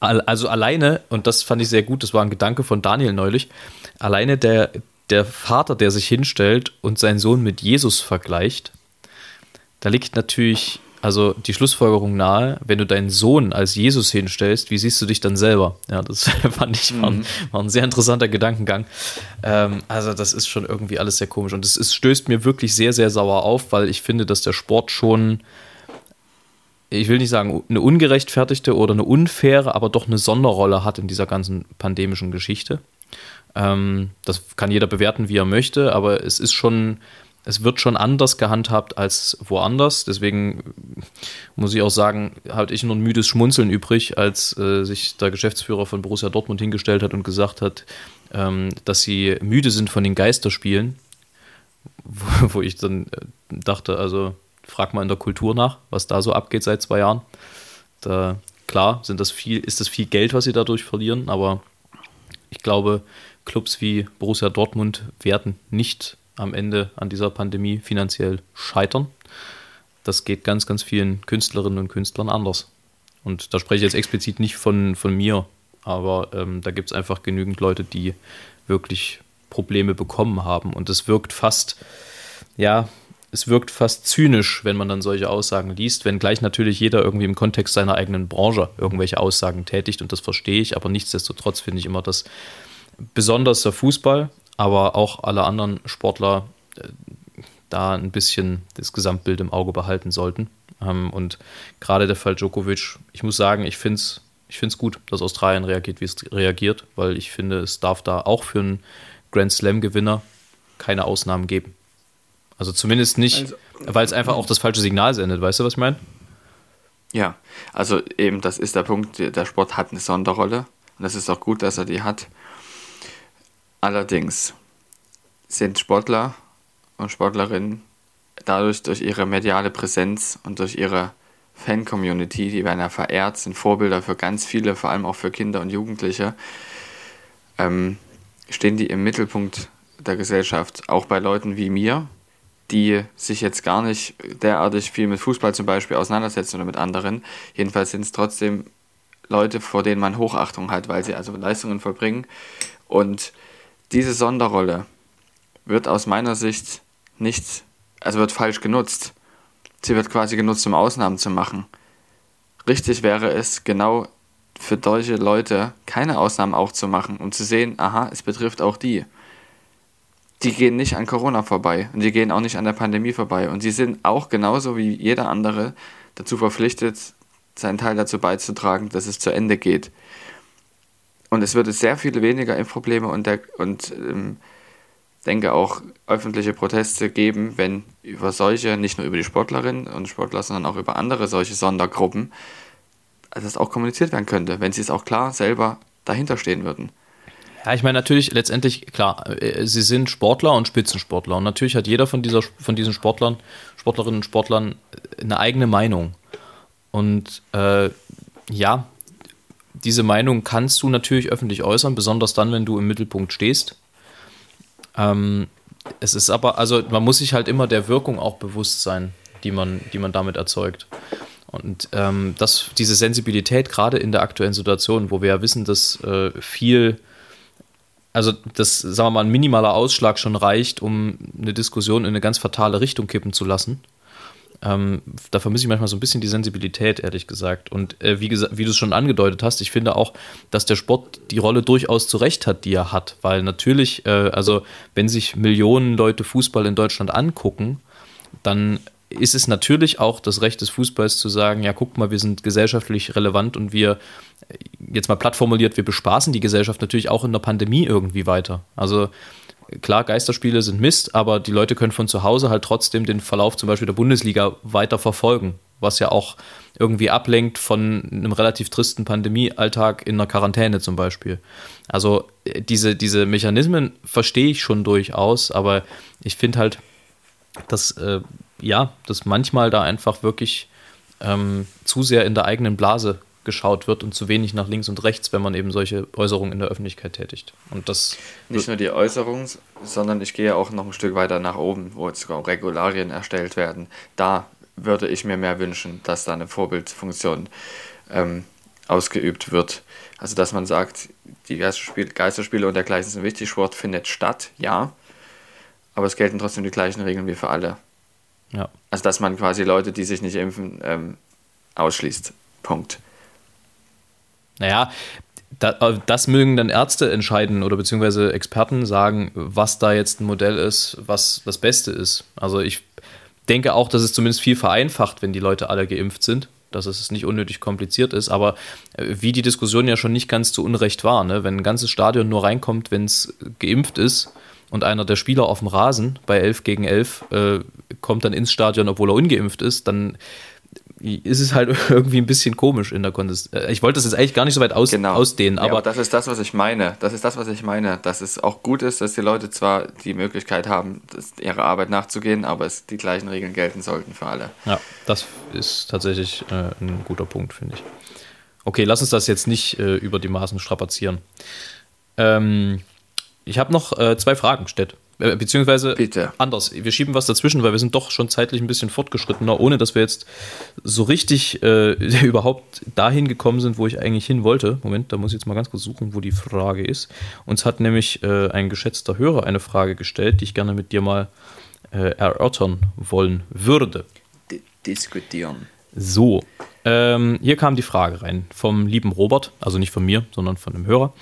also alleine, und das fand ich sehr gut, das war ein Gedanke von Daniel neulich, alleine der, der Vater, der sich hinstellt und seinen Sohn mit Jesus vergleicht, da liegt natürlich also die Schlussfolgerung nahe, wenn du deinen Sohn als Jesus hinstellst, wie siehst du dich dann selber? Ja, das fand ich war, ein, mhm. war ein sehr interessanter Gedankengang. Ähm, also das ist schon irgendwie alles sehr komisch und es, es stößt mir wirklich sehr, sehr sauer auf, weil ich finde, dass der Sport schon, ich will nicht sagen eine ungerechtfertigte oder eine unfaire, aber doch eine Sonderrolle hat in dieser ganzen pandemischen Geschichte. Ähm, das kann jeder bewerten, wie er möchte, aber es ist schon, es wird schon anders gehandhabt als woanders. Deswegen muss ich auch sagen, hatte ich nur ein müdes Schmunzeln übrig, als äh, sich der Geschäftsführer von Borussia Dortmund hingestellt hat und gesagt hat, ähm, dass sie müde sind von den Geisterspielen. Wo, wo ich dann äh, dachte, also frag mal in der Kultur nach, was da so abgeht seit zwei Jahren. Da, klar, sind das viel, ist das viel Geld, was sie dadurch verlieren, aber ich glaube, Clubs wie Borussia Dortmund werden nicht am Ende an dieser Pandemie finanziell scheitern. Das geht ganz, ganz vielen Künstlerinnen und Künstlern anders. Und da spreche ich jetzt explizit nicht von, von mir, aber ähm, da gibt es einfach genügend Leute, die wirklich Probleme bekommen haben. Und es wirkt fast, ja, es wirkt fast zynisch, wenn man dann solche Aussagen liest, wenngleich natürlich jeder irgendwie im Kontext seiner eigenen Branche irgendwelche Aussagen tätigt und das verstehe ich, aber nichtsdestotrotz finde ich immer, dass besonders der Fußball, aber auch alle anderen Sportler äh, da ein bisschen das Gesamtbild im Auge behalten sollten. Ähm, und gerade der Fall Djokovic, ich muss sagen, ich finde es ich find's gut, dass Australien reagiert, wie es reagiert, weil ich finde, es darf da auch für einen Grand Slam-Gewinner keine Ausnahmen geben. Also zumindest nicht, also, weil es einfach auch das falsche Signal sendet. Weißt du, was ich meine? Ja, also eben, das ist der Punkt, der Sport hat eine Sonderrolle. Und das ist auch gut, dass er die hat. Allerdings sind Sportler und Sportlerinnen dadurch durch ihre mediale Präsenz und durch ihre Fan-Community, die werden ja verehrt, sind Vorbilder für ganz viele, vor allem auch für Kinder und Jugendliche, ähm, stehen die im Mittelpunkt der Gesellschaft. Auch bei Leuten wie mir, die sich jetzt gar nicht derartig viel mit Fußball zum Beispiel auseinandersetzen oder mit anderen. Jedenfalls sind es trotzdem Leute, vor denen man Hochachtung hat, weil sie also Leistungen vollbringen und diese Sonderrolle wird aus meiner Sicht nicht, also wird falsch genutzt. Sie wird quasi genutzt, um Ausnahmen zu machen. Richtig wäre es, genau für solche Leute keine Ausnahmen auch zu machen, um zu sehen, aha, es betrifft auch die. Die gehen nicht an Corona vorbei und die gehen auch nicht an der Pandemie vorbei. Und sie sind auch genauso wie jeder andere dazu verpflichtet, seinen Teil dazu beizutragen, dass es zu Ende geht. Und es würde sehr viele weniger Impfprobleme und, der, und ähm, denke auch öffentliche Proteste geben, wenn über solche, nicht nur über die Sportlerinnen und Sportler, sondern auch über andere solche Sondergruppen, das auch kommuniziert werden könnte, wenn sie es auch klar selber dahinter stehen würden. Ja, ich meine natürlich letztendlich, klar, äh, sie sind Sportler und Spitzensportler. Und natürlich hat jeder von, dieser, von diesen Sportlern, Sportlerinnen und Sportlern eine eigene Meinung. Und äh, ja, diese Meinung kannst du natürlich öffentlich äußern, besonders dann, wenn du im Mittelpunkt stehst. Ähm, es ist aber, also man muss sich halt immer der Wirkung auch bewusst sein, die man, die man damit erzeugt. Und ähm, das, diese Sensibilität, gerade in der aktuellen Situation, wo wir ja wissen, dass äh, viel, also dass, sagen wir mal, ein minimaler Ausschlag schon reicht, um eine Diskussion in eine ganz fatale Richtung kippen zu lassen. Ähm, da vermisse ich manchmal so ein bisschen die Sensibilität, ehrlich gesagt. Und äh, wie, wie du es schon angedeutet hast, ich finde auch, dass der Sport die Rolle durchaus zurecht hat, die er hat. Weil natürlich, äh, also wenn sich Millionen Leute Fußball in Deutschland angucken, dann ist es natürlich auch das Recht des Fußballs zu sagen, ja, guck mal, wir sind gesellschaftlich relevant und wir, jetzt mal platt formuliert, wir bespaßen die Gesellschaft natürlich auch in der Pandemie irgendwie weiter. Also klar, Geisterspiele sind Mist, aber die Leute können von zu Hause halt trotzdem den Verlauf zum Beispiel der Bundesliga weiter verfolgen, was ja auch irgendwie ablenkt von einem relativ tristen Pandemiealltag in einer Quarantäne zum Beispiel. Also äh, diese, diese Mechanismen verstehe ich schon durchaus, aber ich finde halt, dass äh, ja, dass manchmal da einfach wirklich ähm, zu sehr in der eigenen Blase geschaut wird und zu wenig nach links und rechts, wenn man eben solche Äußerungen in der Öffentlichkeit tätigt. Und das nicht nur die Äußerungen, sondern ich gehe auch noch ein Stück weiter nach oben, wo jetzt sogar Regularien erstellt werden. Da würde ich mir mehr wünschen, dass da eine Vorbildfunktion ähm, ausgeübt wird. Also dass man sagt, die Geisterspiele, Geisterspiele und dergleichen sind wichtig, Sport findet statt, ja, aber es gelten trotzdem die gleichen Regeln wie für alle. Ja. Also dass man quasi Leute, die sich nicht impfen, ähm, ausschließt. Punkt. Naja, da, das mögen dann Ärzte entscheiden oder beziehungsweise Experten sagen, was da jetzt ein Modell ist, was das Beste ist. Also ich denke auch, dass es zumindest viel vereinfacht, wenn die Leute alle geimpft sind, dass es nicht unnötig kompliziert ist. Aber äh, wie die Diskussion ja schon nicht ganz zu Unrecht war, ne? wenn ein ganzes Stadion nur reinkommt, wenn es geimpft ist, und einer der Spieler auf dem Rasen bei 11 gegen 11 äh, kommt dann ins Stadion, obwohl er ungeimpft ist, dann ist es halt irgendwie ein bisschen komisch in der Konsistenz. Äh, ich wollte das jetzt eigentlich gar nicht so weit aus genau. ausdehnen, aber, ja, aber. Das ist das, was ich meine. Das ist das, was ich meine. Dass es auch gut ist, dass die Leute zwar die Möglichkeit haben, ihrer Arbeit nachzugehen, aber es die gleichen Regeln gelten sollten für alle. Ja, das ist tatsächlich äh, ein guter Punkt, finde ich. Okay, lass uns das jetzt nicht äh, über die Maßen strapazieren. Ähm, ich habe noch äh, zwei Fragen gestellt. Äh, beziehungsweise Bitte. anders. Wir schieben was dazwischen, weil wir sind doch schon zeitlich ein bisschen fortgeschrittener, ohne dass wir jetzt so richtig äh, überhaupt dahin gekommen sind, wo ich eigentlich hin wollte. Moment, da muss ich jetzt mal ganz kurz suchen, wo die Frage ist. Uns hat nämlich äh, ein geschätzter Hörer eine Frage gestellt, die ich gerne mit dir mal äh, erörtern wollen würde. D diskutieren. So, ähm, hier kam die Frage rein vom lieben Robert, also nicht von mir, sondern von einem Hörer.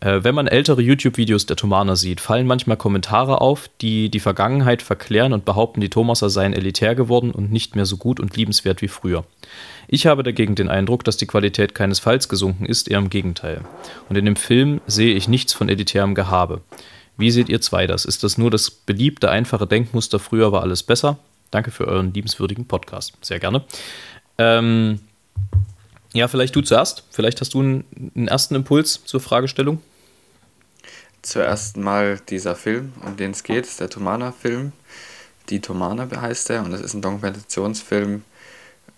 Äh, wenn man ältere YouTube-Videos der Thomaner sieht, fallen manchmal Kommentare auf, die die Vergangenheit verklären und behaupten, die Thomaser seien elitär geworden und nicht mehr so gut und liebenswert wie früher. Ich habe dagegen den Eindruck, dass die Qualität keinesfalls gesunken ist, eher im Gegenteil. Und in dem Film sehe ich nichts von elitärem Gehabe. Wie seht ihr zwei das? Ist das nur das beliebte, einfache Denkmuster, früher war alles besser? Danke für euren liebenswürdigen Podcast. Sehr gerne. Ähm, ja, vielleicht du zuerst. Vielleicht hast du einen, einen ersten Impuls zur Fragestellung zuerst mal dieser Film, um den es geht, der Tomana-Film. Die Tomana heißt er und das ist ein Dokumentationsfilm,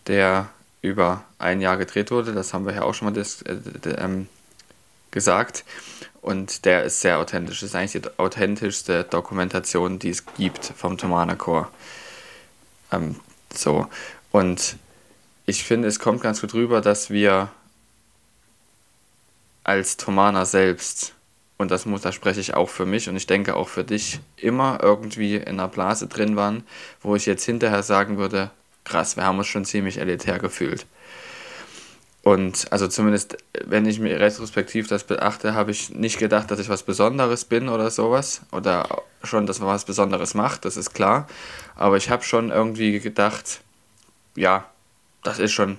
der über ein Jahr gedreht wurde. Das haben wir ja auch schon mal das, äh, ähm, gesagt. Und der ist sehr authentisch. Das ist eigentlich die authentischste Dokumentation, die es gibt vom Tomana Chor. Ähm, so. Und ich finde, es kommt ganz gut rüber, dass wir als Tomana selbst und das muss, da spreche ich auch für mich und ich denke auch für dich, immer irgendwie in einer Blase drin waren, wo ich jetzt hinterher sagen würde, krass, wir haben uns schon ziemlich elitär gefühlt. Und also zumindest, wenn ich mir retrospektiv das beachte, habe ich nicht gedacht, dass ich was Besonderes bin oder sowas. Oder schon, dass man was Besonderes macht, das ist klar. Aber ich habe schon irgendwie gedacht, ja, das ist schon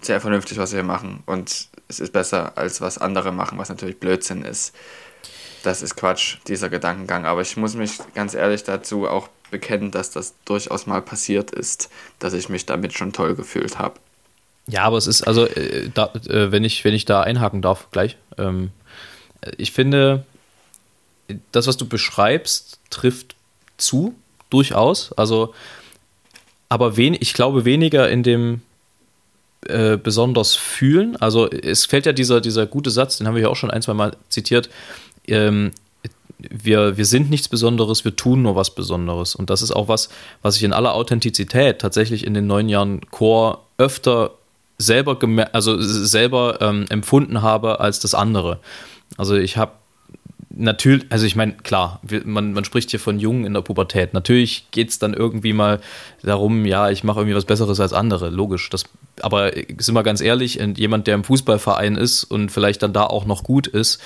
sehr vernünftig, was wir machen. Und es ist besser, als was andere machen, was natürlich Blödsinn ist. Das ist Quatsch, dieser Gedankengang. Aber ich muss mich ganz ehrlich dazu auch bekennen, dass das durchaus mal passiert ist, dass ich mich damit schon toll gefühlt habe. Ja, aber es ist, also, äh, da, äh, wenn, ich, wenn ich da einhaken darf, gleich. Ähm, ich finde, das, was du beschreibst, trifft zu, durchaus. Also, aber wen, ich glaube weniger in dem äh, besonders fühlen. Also, es fällt ja dieser, dieser gute Satz, den haben wir ja auch schon ein, zwei Mal zitiert. Ähm, wir, wir sind nichts Besonderes, wir tun nur was Besonderes. Und das ist auch was, was ich in aller Authentizität tatsächlich in den neun Jahren Chor öfter selber, also selber ähm, empfunden habe als das andere. Also ich habe natürlich, also ich meine, klar, man, man spricht hier von Jungen in der Pubertät. Natürlich geht es dann irgendwie mal darum, ja, ich mache irgendwie was Besseres als andere, logisch. Das, aber sind wir ganz ehrlich, jemand, der im Fußballverein ist und vielleicht dann da auch noch gut ist,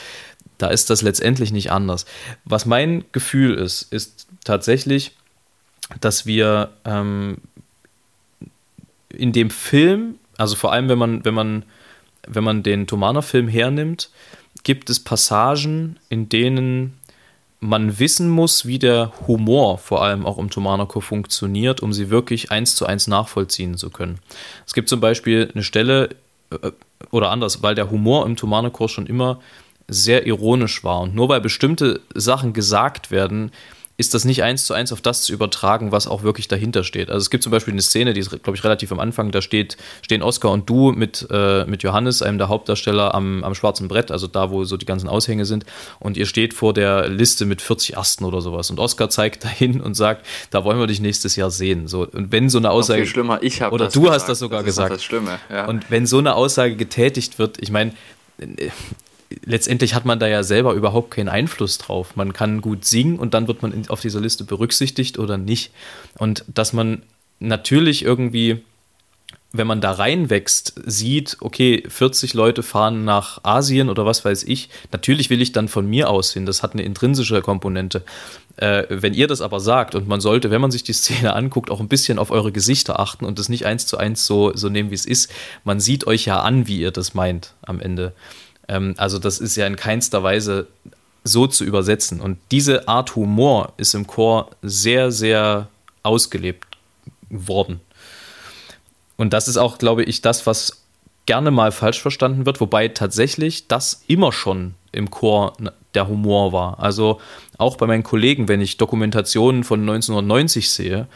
da ist das letztendlich nicht anders. Was mein Gefühl ist, ist tatsächlich, dass wir ähm, in dem Film also vor allem, wenn man, wenn man, wenn man den Tomana-Film hernimmt, gibt es Passagen, in denen man wissen muss, wie der Humor vor allem auch im Tomanaco funktioniert, um sie wirklich eins zu eins nachvollziehen zu können. Es gibt zum Beispiel eine Stelle, äh, oder anders, weil der Humor im Tomanaco schon immer sehr ironisch war. Und nur weil bestimmte Sachen gesagt werden, ist das nicht eins zu eins auf das zu übertragen, was auch wirklich dahinter steht. Also es gibt zum Beispiel eine Szene, die ist, glaube ich, relativ am Anfang, da steht, stehen Oscar und du mit, äh, mit Johannes, einem der Hauptdarsteller, am, am schwarzen Brett, also da, wo so die ganzen Aushänge sind, und ihr steht vor der Liste mit 40 Ersten oder sowas. Und Oscar zeigt dahin und sagt, da wollen wir dich nächstes Jahr sehen. So, und wenn so eine Aussage. Viel schlimmer, ich habe Oder du gesagt. hast das sogar das gesagt. Das Schlimme, ja. Und wenn so eine Aussage getätigt wird, ich meine, letztendlich hat man da ja selber überhaupt keinen Einfluss drauf. Man kann gut singen und dann wird man auf dieser Liste berücksichtigt oder nicht. Und dass man natürlich irgendwie, wenn man da reinwächst, sieht, okay, 40 Leute fahren nach Asien oder was weiß ich, natürlich will ich dann von mir aus hin. Das hat eine intrinsische Komponente. Äh, wenn ihr das aber sagt und man sollte, wenn man sich die Szene anguckt, auch ein bisschen auf eure Gesichter achten und das nicht eins zu eins so, so nehmen, wie es ist, man sieht euch ja an, wie ihr das meint am Ende. Ähm, also das ist ja in keinster Weise so zu übersetzen. Und diese Art Humor ist im Chor sehr, sehr ausgelebt worden. Und das ist auch, glaube ich, das, was gerne mal falsch verstanden wird, wobei tatsächlich das immer schon im Chor der Humor war. Also auch bei meinen Kollegen, wenn ich Dokumentationen von 1990 sehe,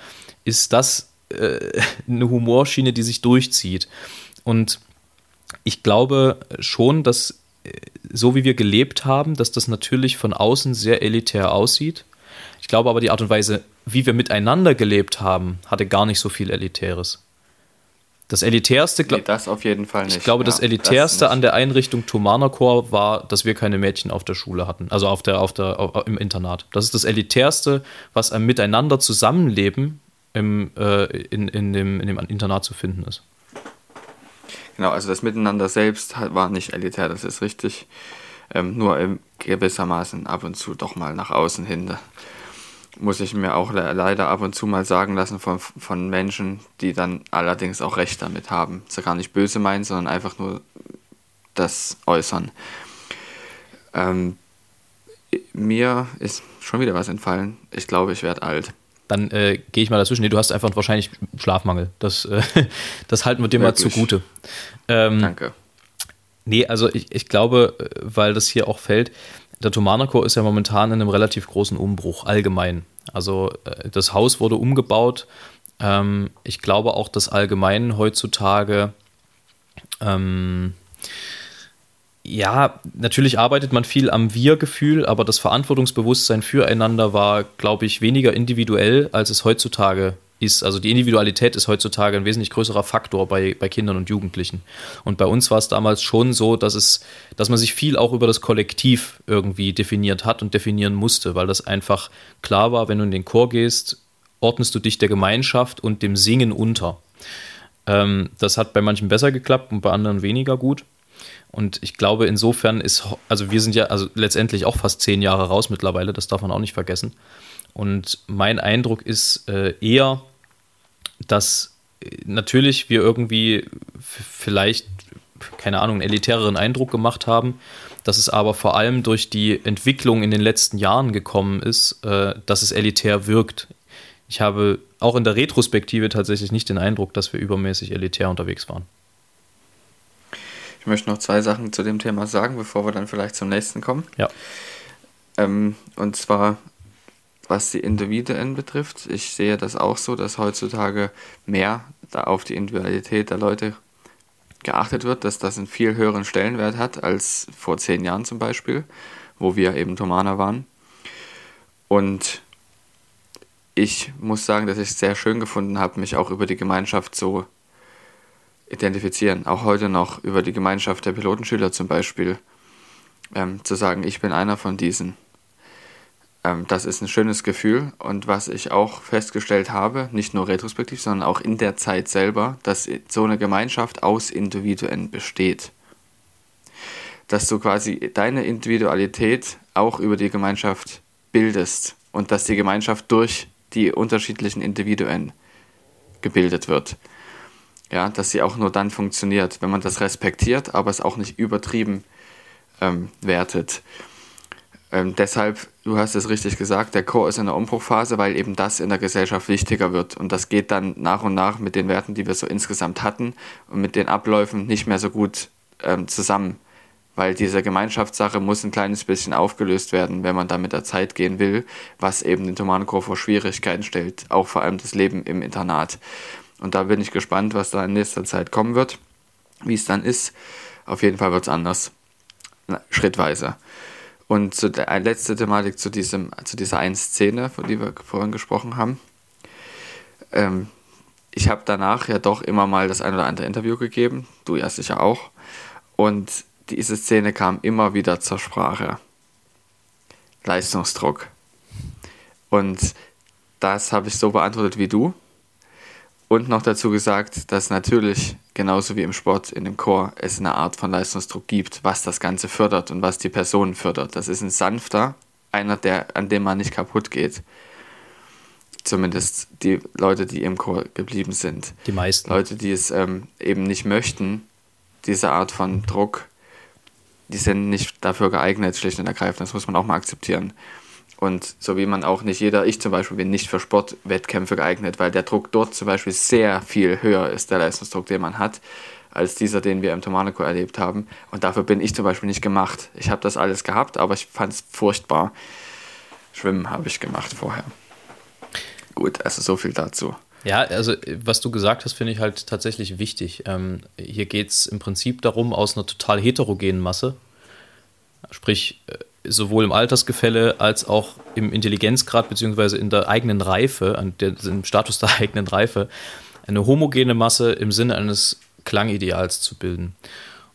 ist das äh, eine Humorschiene, die sich durchzieht. Und ich glaube schon, dass so wie wir gelebt haben, dass das natürlich von außen sehr elitär aussieht. Ich glaube aber, die Art und Weise, wie wir miteinander gelebt haben, hatte gar nicht so viel Elitäres. Das Elitärste, nee, das auf jeden Fall nicht. Ich glaube, ja, das Elitärste das an der Einrichtung Thomaner Chor war, dass wir keine Mädchen auf der Schule hatten, also auf der, auf der, auf, im Internat. Das ist das Elitärste, was ein Miteinander Zusammenleben im, äh, in, in, dem, in dem Internat zu finden ist. Genau, also das Miteinander selbst war nicht elitär, das ist richtig. Ähm, nur gewissermaßen ab und zu doch mal nach außen hin. Muss ich mir auch le leider ab und zu mal sagen lassen von, von Menschen, die dann allerdings auch recht damit haben. Das gar nicht böse meinen, sondern einfach nur das äußern. Ähm, mir ist schon wieder was entfallen. Ich glaube, ich werde alt dann äh, gehe ich mal dazwischen. Nee, du hast einfach wahrscheinlich Schlafmangel. Das, äh, das halten wir dir Wirklich? mal zugute. Ähm, Danke. Nee, also ich, ich glaube, äh, weil das hier auch fällt, der Tomanaco ist ja momentan in einem relativ großen Umbruch, allgemein. Also äh, das Haus wurde umgebaut. Ähm, ich glaube auch, dass allgemein heutzutage ähm, ja, natürlich arbeitet man viel am Wir-Gefühl, aber das Verantwortungsbewusstsein füreinander war, glaube ich, weniger individuell, als es heutzutage ist. Also die Individualität ist heutzutage ein wesentlich größerer Faktor bei, bei Kindern und Jugendlichen. Und bei uns war es damals schon so, dass es, dass man sich viel auch über das Kollektiv irgendwie definiert hat und definieren musste, weil das einfach klar war, wenn du in den Chor gehst, ordnest du dich der Gemeinschaft und dem Singen unter. Ähm, das hat bei manchen besser geklappt und bei anderen weniger gut. Und ich glaube, insofern ist, also wir sind ja also letztendlich auch fast zehn Jahre raus mittlerweile, das darf man auch nicht vergessen. Und mein Eindruck ist äh, eher, dass äh, natürlich wir irgendwie vielleicht, keine Ahnung, einen elitäreren Eindruck gemacht haben, dass es aber vor allem durch die Entwicklung in den letzten Jahren gekommen ist, äh, dass es elitär wirkt. Ich habe auch in der Retrospektive tatsächlich nicht den Eindruck, dass wir übermäßig elitär unterwegs waren. Ich möchte noch zwei Sachen zu dem Thema sagen, bevor wir dann vielleicht zum nächsten kommen. Ja. Ähm, und zwar, was die Individuen betrifft. Ich sehe das auch so, dass heutzutage mehr da auf die Individualität der Leute geachtet wird, dass das einen viel höheren Stellenwert hat als vor zehn Jahren zum Beispiel, wo wir eben Tomana waren. Und ich muss sagen, dass ich es sehr schön gefunden habe, mich auch über die Gemeinschaft so identifizieren, auch heute noch über die Gemeinschaft der Pilotenschüler zum Beispiel, ähm, zu sagen, ich bin einer von diesen. Ähm, das ist ein schönes Gefühl und was ich auch festgestellt habe, nicht nur retrospektiv, sondern auch in der Zeit selber, dass so eine Gemeinschaft aus Individuen besteht. Dass du quasi deine Individualität auch über die Gemeinschaft bildest und dass die Gemeinschaft durch die unterschiedlichen Individuen gebildet wird ja, dass sie auch nur dann funktioniert, wenn man das respektiert, aber es auch nicht übertrieben ähm, wertet. Ähm, deshalb, du hast es richtig gesagt, der Chor ist in der Umbruchphase, weil eben das in der Gesellschaft wichtiger wird. Und das geht dann nach und nach mit den Werten, die wir so insgesamt hatten und mit den Abläufen nicht mehr so gut ähm, zusammen. Weil diese Gemeinschaftssache muss ein kleines bisschen aufgelöst werden, wenn man da mit der Zeit gehen will, was eben den Thomanenchor vor Schwierigkeiten stellt, auch vor allem das Leben im Internat. Und da bin ich gespannt, was da in nächster Zeit kommen wird, wie es dann ist. Auf jeden Fall wird es anders. Na, schrittweise. Und zu der letzte Thematik zu, diesem, zu dieser einen Szene, von der wir vorhin gesprochen haben. Ähm, ich habe danach ja doch immer mal das ein oder andere Interview gegeben, du ja sicher auch. Und diese Szene kam immer wieder zur Sprache. Leistungsdruck. Und das habe ich so beantwortet wie du. Und noch dazu gesagt, dass natürlich, genauso wie im Sport, in dem Chor, es eine Art von Leistungsdruck gibt, was das Ganze fördert und was die Personen fördert. Das ist ein sanfter, einer, der, an dem man nicht kaputt geht. Zumindest die Leute, die im Chor geblieben sind. Die meisten. Leute, die es ähm, eben nicht möchten, diese Art von Druck, die sind nicht dafür geeignet, schlicht und ergreifend. Das muss man auch mal akzeptieren. Und so wie man auch nicht jeder, ich zum Beispiel bin nicht für Sportwettkämpfe geeignet, weil der Druck dort zum Beispiel sehr viel höher ist, der Leistungsdruck, den man hat, als dieser, den wir im Tomanico erlebt haben. Und dafür bin ich zum Beispiel nicht gemacht. Ich habe das alles gehabt, aber ich fand es furchtbar. Schwimmen habe ich gemacht vorher. Gut, also so viel dazu. Ja, also was du gesagt hast, finde ich halt tatsächlich wichtig. Ähm, hier geht es im Prinzip darum, aus einer total heterogenen Masse, sprich äh, sowohl im Altersgefälle als auch im Intelligenzgrad beziehungsweise in der eigenen Reife, an der, im Status der eigenen Reife, eine homogene Masse im Sinne eines Klangideals zu bilden.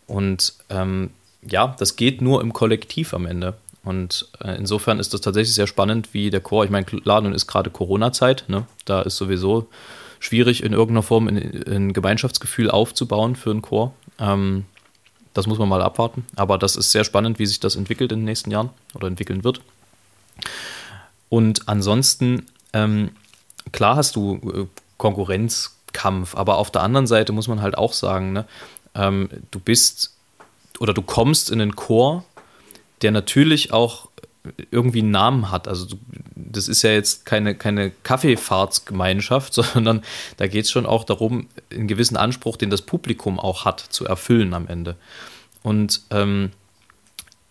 Und ähm, ja, das geht nur im Kollektiv am Ende. Und äh, insofern ist das tatsächlich sehr spannend, wie der Chor, ich meine, klar, nun ist gerade Corona-Zeit, ne? da ist sowieso schwierig, in irgendeiner Form ein, ein Gemeinschaftsgefühl aufzubauen für einen Chor. Ähm, das muss man mal abwarten. Aber das ist sehr spannend, wie sich das entwickelt in den nächsten Jahren oder entwickeln wird. Und ansonsten, ähm, klar hast du äh, Konkurrenzkampf, aber auf der anderen Seite muss man halt auch sagen, ne, ähm, du bist oder du kommst in einen Chor, der natürlich auch irgendwie einen Namen hat. Also das ist ja jetzt keine, keine Kaffeefahrtsgemeinschaft, sondern da geht es schon auch darum, einen gewissen Anspruch, den das Publikum auch hat, zu erfüllen am Ende. Und ähm,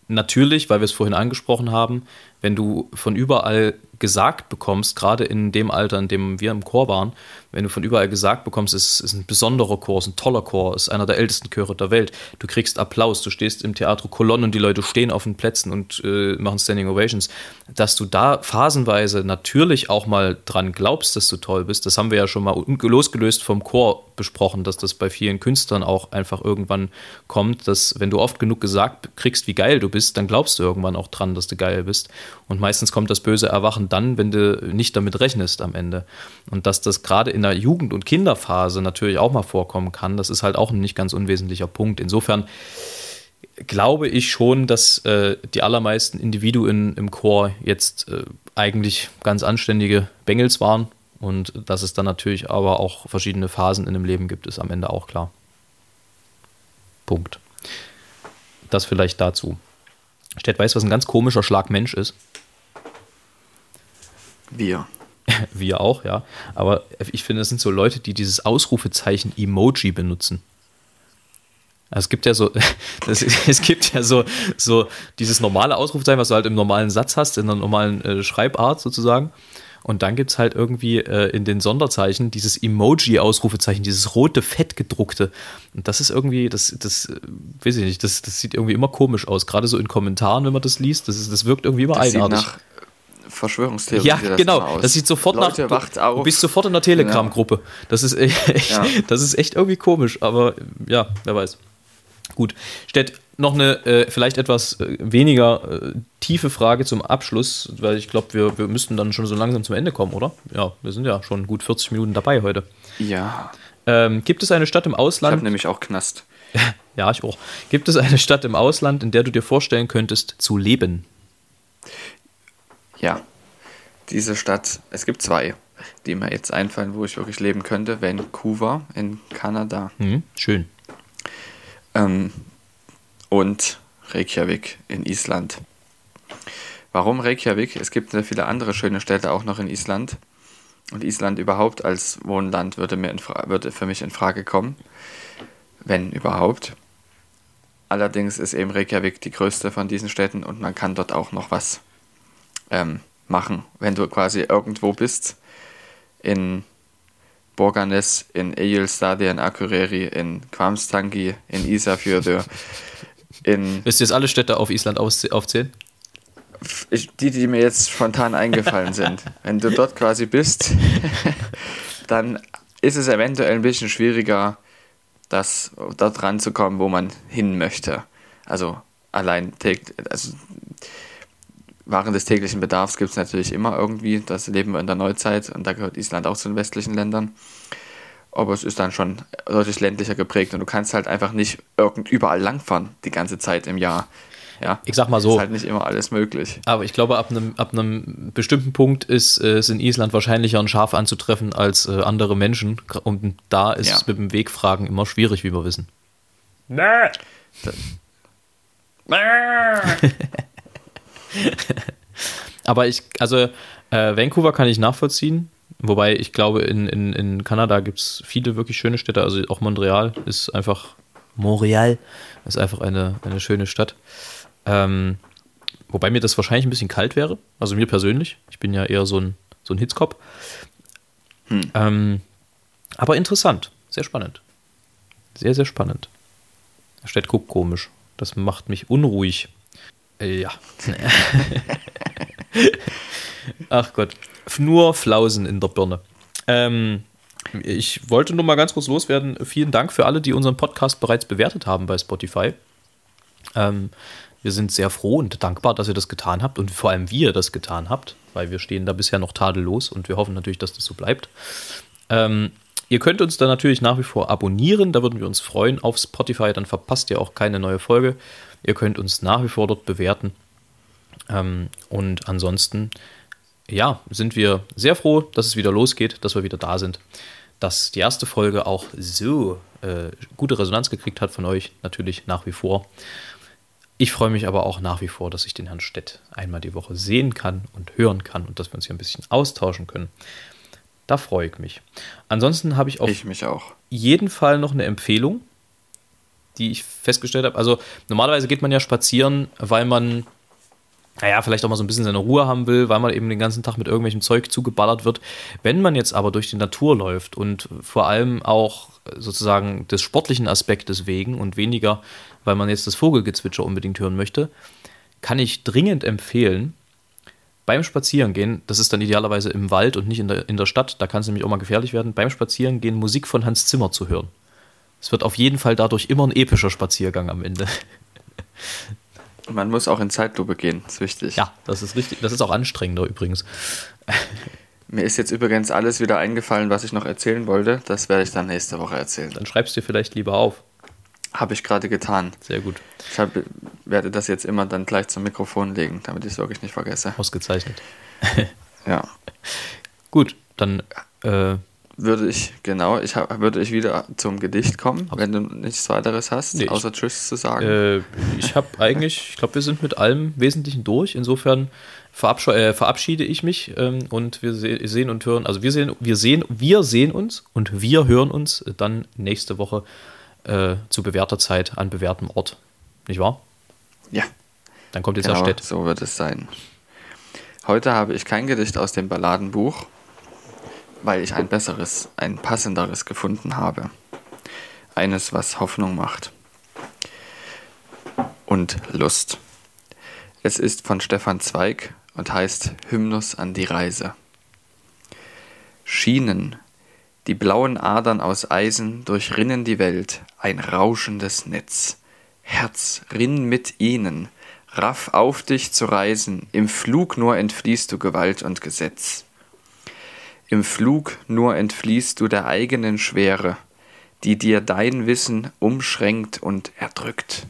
natürlich, weil wir es vorhin angesprochen haben, wenn du von überall gesagt bekommst, gerade in dem Alter, in dem wir im Chor waren, wenn du von überall gesagt bekommst, es ist ein besonderer Chor, es ist ein toller Chor, es ist einer der ältesten Chöre der Welt, du kriegst Applaus, du stehst im Theater Kolonne und die Leute stehen auf den Plätzen und äh, machen Standing Ovations, dass du da phasenweise natürlich auch mal dran glaubst, dass du toll bist, das haben wir ja schon mal losgelöst vom Chor besprochen, dass das bei vielen Künstlern auch einfach irgendwann kommt, dass wenn du oft genug gesagt kriegst, wie geil du bist, dann glaubst du irgendwann auch dran, dass du geil bist. Und meistens kommt das böse Erwachen dann, wenn du nicht damit rechnest am Ende. Und dass das gerade in der Jugend- und Kinderphase natürlich auch mal vorkommen kann, das ist halt auch ein nicht ganz unwesentlicher Punkt. Insofern glaube ich schon, dass äh, die allermeisten Individuen im Chor jetzt äh, eigentlich ganz anständige Bengels waren. Und dass es dann natürlich aber auch verschiedene Phasen in dem Leben gibt, ist am Ende auch klar. Punkt. Das vielleicht dazu. Stett, weißt du, was ein ganz komischer Schlag Mensch ist? Wir. Wir auch, ja. Aber ich finde, es sind so Leute, die dieses Ausrufezeichen Emoji benutzen. Also es gibt ja so, das, es gibt ja so, so dieses normale Ausrufezeichen, was du halt im normalen Satz hast, in der normalen äh, Schreibart sozusagen. Und dann gibt es halt irgendwie äh, in den Sonderzeichen dieses Emoji-Ausrufezeichen, dieses rote, fett gedruckte. Und das ist irgendwie, das, das äh, weiß ich nicht, das, das sieht irgendwie immer komisch aus. Gerade so in Kommentaren, wenn man das liest, das, ist, das wirkt irgendwie immer Das sieht eigenartig. nach Verschwörungstheorie. Ja, das genau. immer aus. Das sieht sofort Leute, nach. wacht Du, auf. du bist sofort in der Telegram-Gruppe. Das ist echt, Ja. das ist echt irgendwie komisch, aber ja, wer weiß. Gut. Stett noch eine äh, vielleicht etwas äh, weniger äh, tiefe Frage zum Abschluss, weil ich glaube, wir, wir müssten dann schon so langsam zum Ende kommen, oder? Ja, wir sind ja schon gut 40 Minuten dabei heute. Ja, Ähm, gibt es eine Stadt im ich habe Ausland? nämlich auch Knast. Ja, ich auch. Gibt es eine Stadt im Ausland, in der du dir vorstellen könntest zu leben? Ja, diese Stadt, es gibt zwei, die mir jetzt einfallen, wo ich wirklich leben könnte. Vancouver in Kanada Hm, schön. ähm, und Reykjavik in Island. Warum Reykjavik? Es gibt sehr viele andere schöne Städte auch noch in Island. Und Island überhaupt als Wohnland würde, mir würde für mich in Frage kommen, wenn überhaupt. Allerdings ist eben Reykjavik die größte von diesen Städten und man kann dort auch noch was ähm, machen, wenn du quasi irgendwo bist in Borgarnes, in Egilstaði, in Akureyri, in Kvarmstangi, in Isafjörður, in Willst du jetzt alle Städte auf Island aufzählen? ich, die, die mir jetzt spontan eingefallen sind. Wenn du dort quasi bist, dann ist es eventuell ein bisschen schwieriger, das, dort ranzukommen, wo man hin möchte. Also allein also Waren des täglichen Bedarfs gibt es natürlich immer irgendwie. Das leben wir in der Neuzeit und da gehört Island auch zu den westlichen Ländern. Aber es ist dann schon deutlich ländlicher geprägt und du kannst halt einfach nicht irgend überall langfahren die ganze Zeit im Jahr. Ja, Ich sag mal so. Ist halt nicht immer alles möglich. Aber ich glaube, ab einem, ab einem bestimmten Punkt ist äh, es in Island wahrscheinlicher, ein Schaf anzutreffen als äh, andere Menschen. Und da ist Ja. es mit dem Wegfragen immer schwierig, wie wir wissen. Aber ich, also äh, Vancouver kann ich nachvollziehen. Wobei ich glaube, in, in, in Kanada gibt es viele wirklich schöne Städte. Also auch Montreal ist einfach. Montreal ist einfach eine, eine schöne Stadt. Ähm, wobei mir das wahrscheinlich ein bisschen kalt wäre. Also mir persönlich. Ich bin ja eher so ein, so ein Hitzkopf. Ähm, aber interessant. Sehr spannend. Sehr, sehr spannend. Der Stadt guckt komisch. Das macht mich unruhig. Ja. Ach Gott. Nur Flausen in der Birne. Ähm, ich wollte nur mal ganz kurz loswerden. Vielen Dank für alle, die unseren Podcast bereits bewertet haben bei Spotify. Ähm, wir sind sehr froh und dankbar, dass ihr das getan habt und vor allem, wie ihr das getan habt, weil wir stehen da bisher noch tadellos und wir hoffen natürlich, dass das so bleibt. Ähm, ihr könnt uns dann natürlich nach wie vor abonnieren, da würden wir uns freuen auf Spotify, dann verpasst ihr auch keine neue Folge. Ihr könnt uns nach wie vor dort bewerten. Ähm, und ansonsten, ja, sind wir sehr froh, dass es wieder losgeht, dass wir wieder da sind. Dass die erste Folge auch so äh, gute Resonanz gekriegt hat von euch, natürlich nach wie vor. Ich freue mich aber auch nach wie vor, dass ich den Herrn Stett einmal die Woche sehen kann und hören kann und dass wir uns hier ein bisschen austauschen können. Da freue ich mich. Ansonsten habe ich auf Ich jeden Fall noch eine Empfehlung, die ich festgestellt habe. Also normalerweise geht man ja spazieren, weil man, naja, vielleicht auch mal so ein bisschen seine Ruhe haben will, weil man eben den ganzen Tag mit irgendwelchem Zeug zugeballert wird. Wenn man jetzt aber durch die Natur läuft und vor allem auch sozusagen des sportlichen Aspektes wegen und weniger, weil man jetzt das Vogelgezwitscher unbedingt hören möchte, kann ich dringend empfehlen, beim Spazierengehen, das ist dann idealerweise im Wald und nicht in der, in der Stadt, da kann es nämlich auch mal gefährlich werden, beim Spazierengehen Musik von Hans Zimmer zu hören. Es wird auf jeden Fall dadurch immer ein epischer Spaziergang am Ende. Man muss auch in Zeitlupe gehen, ist wichtig. Ja, das ist richtig. Das ist auch anstrengender übrigens. Mir ist jetzt übrigens alles wieder eingefallen, was ich noch erzählen wollte. Das werde ich dann nächste Woche erzählen. Dann schreibst du dir vielleicht lieber auf. Habe ich gerade getan. Sehr gut. Ich hab, werde das jetzt immer dann gleich zum Mikrofon legen, damit ich es wirklich nicht vergesse. Ausgezeichnet. Ja. Gut, dann äh, Würde ich, genau, ich hab, würde ich wieder zum Gedicht kommen, wenn du nichts weiteres hast, Nee, außer Tschüss zu sagen. Äh, ich habe eigentlich, ich glaube, wir sind mit allem Wesentlichen durch. Insofern äh, verabschiede ich mich ähm, und wir se sehen und hören, also wir sehen, wir sehen, wir sehen uns und wir hören uns dann nächste Woche äh, zu bewährter Zeit an bewährtem Ort. Nicht wahr? ja, Dann kommt jetzt genau, Stett. so wird es sein. Heute habe ich kein Gedicht aus dem Balladenbuch, weil ich ein besseres, ein passenderes gefunden habe. Eines, was Hoffnung macht. Und Lust. Es ist von Stefan Zweig und heißt Hymnus an die Reise. Schienen, die blauen Adern aus Eisen durchrinnen die Welt, ein rauschendes Netz. Herz, rinn mit ihnen, raff auf dich zu reisen, im Flug nur entfliehst du Gewalt und Gesetz. Im Flug nur entfliehst du der eigenen Schwere, die dir dein Wissen umschränkt und erdrückt.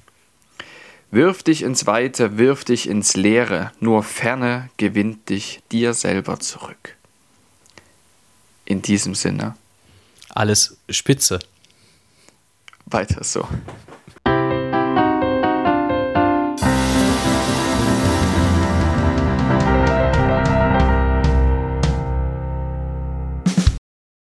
Wirf dich ins Weite, wirf dich ins Leere, nur Ferne gewinnt dich dir selber zurück. In diesem Sinne, Alles spitze. weiter so.